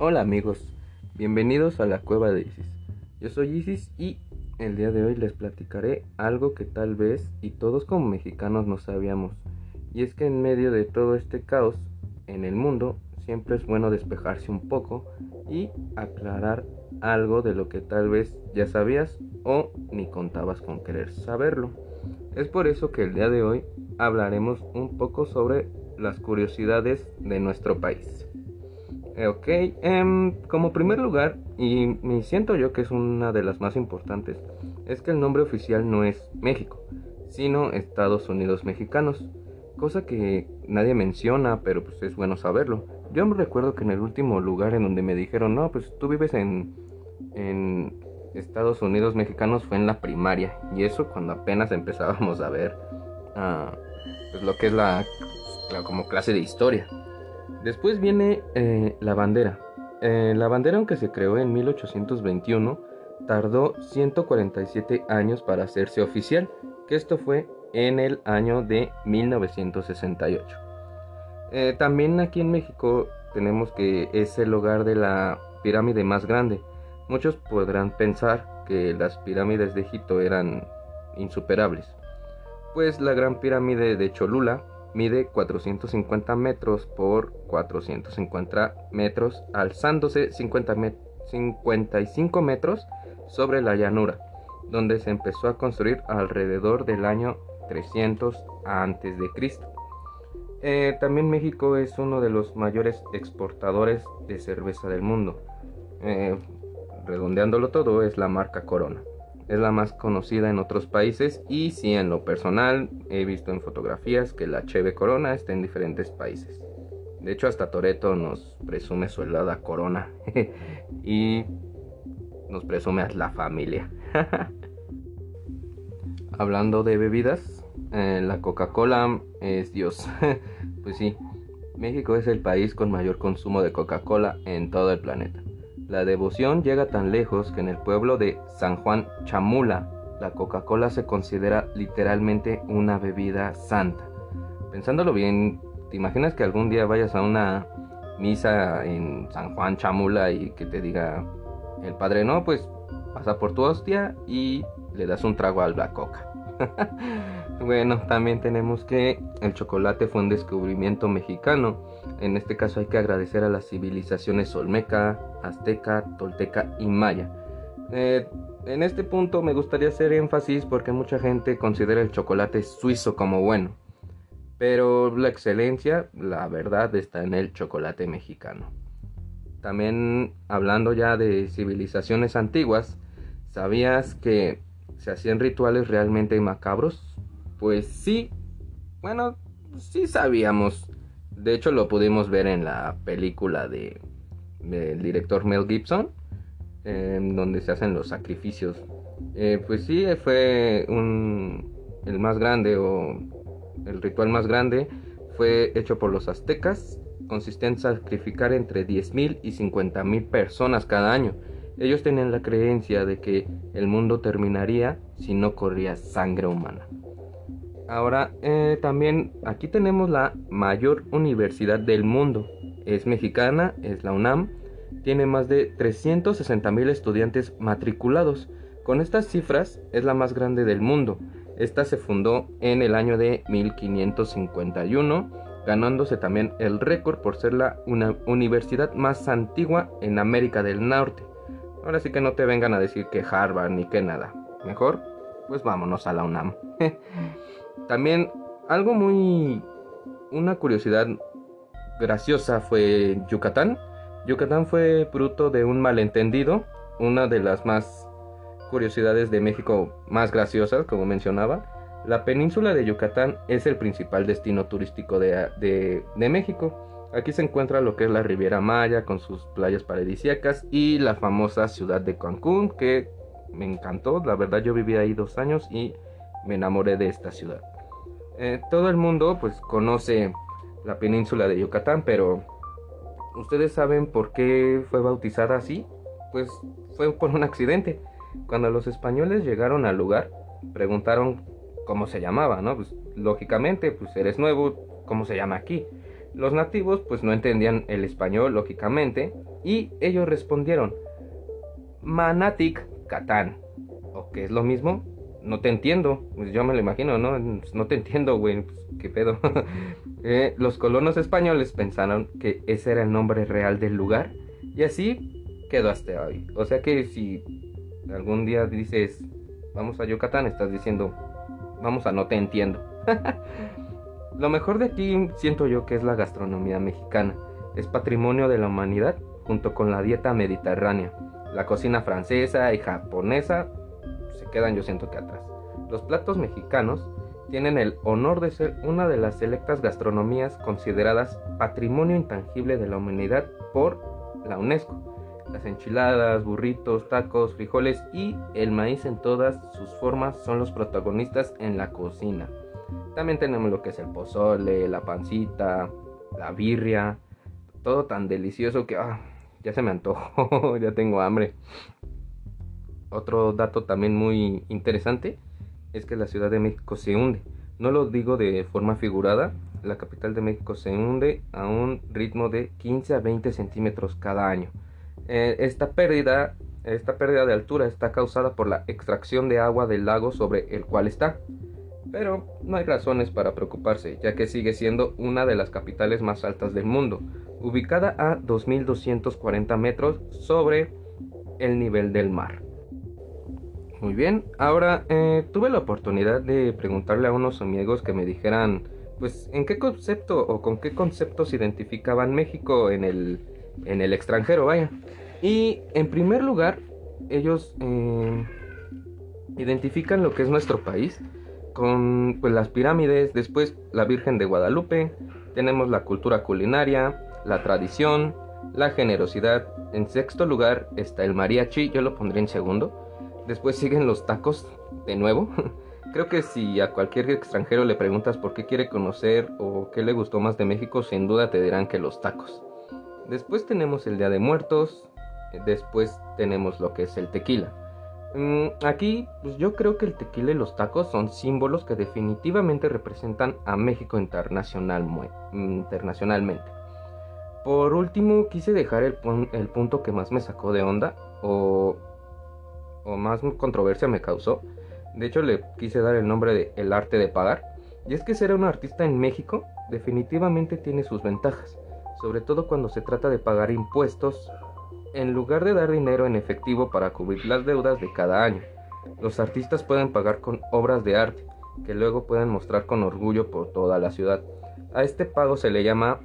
Hola amigos, bienvenidos a la cueva de Isis. Yo soy Isis y el día de hoy les platicaré algo que tal vez y todos como mexicanos no sabíamos. Y es que en medio de todo este caos en el mundo siempre es bueno despejarse un poco y aclarar algo de lo que tal vez ya sabías o ni contabas con querer saberlo. Es por eso que el día de hoy hablaremos un poco sobre las curiosidades de nuestro país. Eh, ok, em, como primer lugar, y me siento yo que es una de las más importantes, es que el nombre oficial no es México, sino Estados Unidos Mexicanos, cosa que nadie menciona, pero pues es bueno saberlo. Yo me recuerdo que en el último lugar en donde me dijeron, no, pues tú vives en, en Estados Unidos Mexicanos fue en la primaria, y eso cuando apenas empezábamos a ver uh, pues lo que es la, la como clase de historia. Después viene eh, la bandera. Eh, la bandera, aunque se creó en 1821, tardó 147 años para hacerse oficial, que esto fue en el año de 1968. Eh, también aquí en México tenemos que es el hogar de la pirámide más grande. Muchos podrán pensar que las pirámides de Egipto eran insuperables. Pues la gran pirámide de Cholula mide 450 metros por 450 metros, alzándose 50 55 metros sobre la llanura, donde se empezó a construir alrededor del año 300 antes. Eh, también México es uno de los mayores exportadores de cerveza del mundo. Eh, redondeándolo todo, es la marca Corona es la más conocida en otros países y si en lo personal he visto en fotografías que la Cheve Corona está en diferentes países. De hecho hasta Toreto nos presume su helada Corona y nos presume a la familia. Hablando de bebidas, eh, la Coca-Cola es Dios. pues sí, México es el país con mayor consumo de Coca-Cola en todo el planeta. La devoción llega tan lejos que en el pueblo de San Juan Chamula, la Coca-Cola se considera literalmente una bebida santa. Pensándolo bien, ¿te imaginas que algún día vayas a una misa en San Juan Chamula y que te diga el padre, no, pues pasa por tu hostia y le das un trago a la coca? bueno, también tenemos que el chocolate fue un descubrimiento mexicano. En este caso hay que agradecer a las civilizaciones olmeca, azteca, tolteca y maya. Eh, en este punto me gustaría hacer énfasis porque mucha gente considera el chocolate suizo como bueno. Pero la excelencia, la verdad, está en el chocolate mexicano. También hablando ya de civilizaciones antiguas, ¿sabías que se hacían rituales realmente macabros? Pues sí, bueno, sí sabíamos. De hecho lo pudimos ver en la película de del director Mel Gibson, donde se hacen los sacrificios. Eh, pues sí, fue un, el más grande o el ritual más grande fue hecho por los aztecas. Consistía en sacrificar entre 10.000 y 50.000 personas cada año ellos tenían la creencia de que el mundo terminaría si no corría sangre humana. Ahora, eh, también aquí tenemos la mayor universidad del mundo. Es mexicana, es la UNAM. Tiene más de 360 mil estudiantes matriculados. Con estas cifras es la más grande del mundo. Esta se fundó en el año de 1551, ganándose también el récord por ser la una universidad más antigua en América del Norte. Ahora sí que no te vengan a decir que Harvard ni que nada. Mejor, pues vámonos a la UNAM. También algo muy... Una curiosidad graciosa fue Yucatán. Yucatán fue fruto de un malentendido. Una de las más curiosidades de México más graciosas, como mencionaba. La península de Yucatán es el principal destino turístico de, de, México. Aquí se encuentra lo que es la Riviera Maya con sus playas paradisíacas y la famosa ciudad de Cancún que me encantó. La verdad yo viví ahí dos años y me enamoré de esta ciudad. Eh, todo el mundo pues conoce la península de Yucatán, pero ¿ustedes saben por qué fue bautizada así? Pues fue por un accidente. Cuando los españoles llegaron al lugar, preguntaron cómo se llamaba, ¿no? Pues lógicamente, pues eres nuevo, ¿cómo se llama aquí? Los nativos pues no entendían el español, lógicamente, Y ellos respondieron, Manatic Catán. ¿O que es lo mismo? No te entiendo. Pues yo me lo imagino, ¿no? No te entiendo, güey. Pues, ¿Qué pedo? Eh, los colonos españoles pensaron que ese era el nombre real del lugar. Y así quedó hasta hoy. O sea que si algún día dices, vamos a Yucatán, estás diciendo, vamos a no te entiendo. Lo mejor de aquí siento yo que es la gastronomía mexicana. Es patrimonio de la humanidad junto con la dieta mediterránea. La cocina francesa y japonesa se quedan yo siento que atrás. Los platos mexicanos tienen el honor de ser una de las selectas gastronomías consideradas patrimonio intangible de la humanidad por la UNESCO. Las enchiladas, burritos, tacos, frijoles y el maíz en todas sus formas son los protagonistas en la cocina. También tenemos lo que es el pozole, la pancita, la birria, todo tan delicioso que ah, ya se me antojó, ya tengo hambre. Otro dato también muy interesante es que la Ciudad de México se hunde. No lo digo de forma figurada, la capital de México se hunde a un ritmo de 15 a 20 centímetros cada año. Eh, esta pérdida esta pérdida de altura está causada por la extracción de agua del lago sobre el cual está. Pero no hay razones para preocuparse, ya que sigue siendo una de las capitales más altas del mundo, ubicada a 2.240 metros sobre el nivel del mar. Muy bien, ahora eh, tuve la oportunidad de preguntarle a unos amigos que me dijeran, pues, en qué concepto o con qué conceptos identificaban México en el, en el extranjero, vaya. Y en primer lugar, ellos eh, identifican lo que es nuestro país con pues, las pirámides, después la Virgen de Guadalupe, tenemos la cultura culinaria, la tradición, la generosidad. En sexto lugar está el mariachi, yo lo pondré en segundo. Después siguen los tacos, de nuevo. Creo que si a cualquier extranjero le preguntas por qué quiere conocer o qué le gustó más de México, sin duda te dirán que los tacos. Después tenemos el Día de Muertos, después tenemos lo que es el tequila. Mm, aquí, pues yo creo que el tequila y los tacos son símbolos que definitivamente representan a México internacional, internacionalmente. Por último, quise dejar el, el punto que más me sacó de onda, o o más controversia me causó. De hecho, le quise dar el nombre de El arte de pagar. Y es que ser un artista en México definitivamente tiene sus ventajas, sobre todo cuando se trata de pagar impuestos en lugar de dar dinero en efectivo para cubrir las deudas de cada año. Los artistas pueden pagar con obras de arte, que luego pueden mostrar con orgullo por toda la ciudad. A este pago se le llama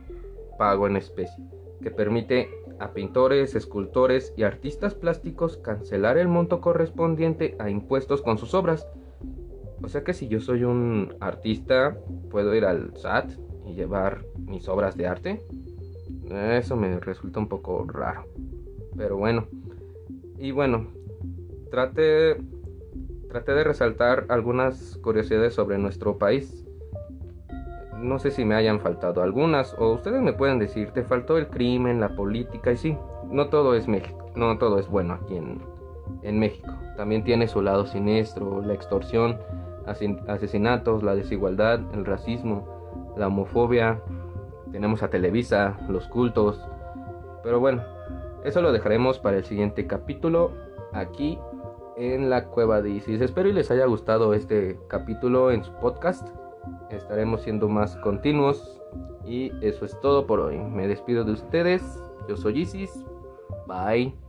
pago en especie, que permite a pintores, escultores y artistas plásticos cancelar el monto correspondiente a impuestos con sus obras. O sea que si yo soy un artista, puedo ir al SAT y llevar mis obras de arte. Eso me resulta un poco raro. Pero bueno. Y bueno, trate, trate de resaltar algunas curiosidades sobre nuestro país no sé si me hayan faltado algunas o ustedes me pueden decir, te faltó el crimen, la política y sí, no todo es México, no todo es bueno aquí en, en México. También tiene su lado siniestro, la extorsión, asesinatos, la desigualdad, el racismo, la homofobia, tenemos a Televisa, los cultos. Pero bueno, eso lo dejaremos para el siguiente capítulo aquí en la cueva de Isis. Espero y les haya gustado este capítulo en su podcast estaremos siendo más continuos. Y eso es todo por hoy. Me despido de ustedes. Yo soy Isis. Bye.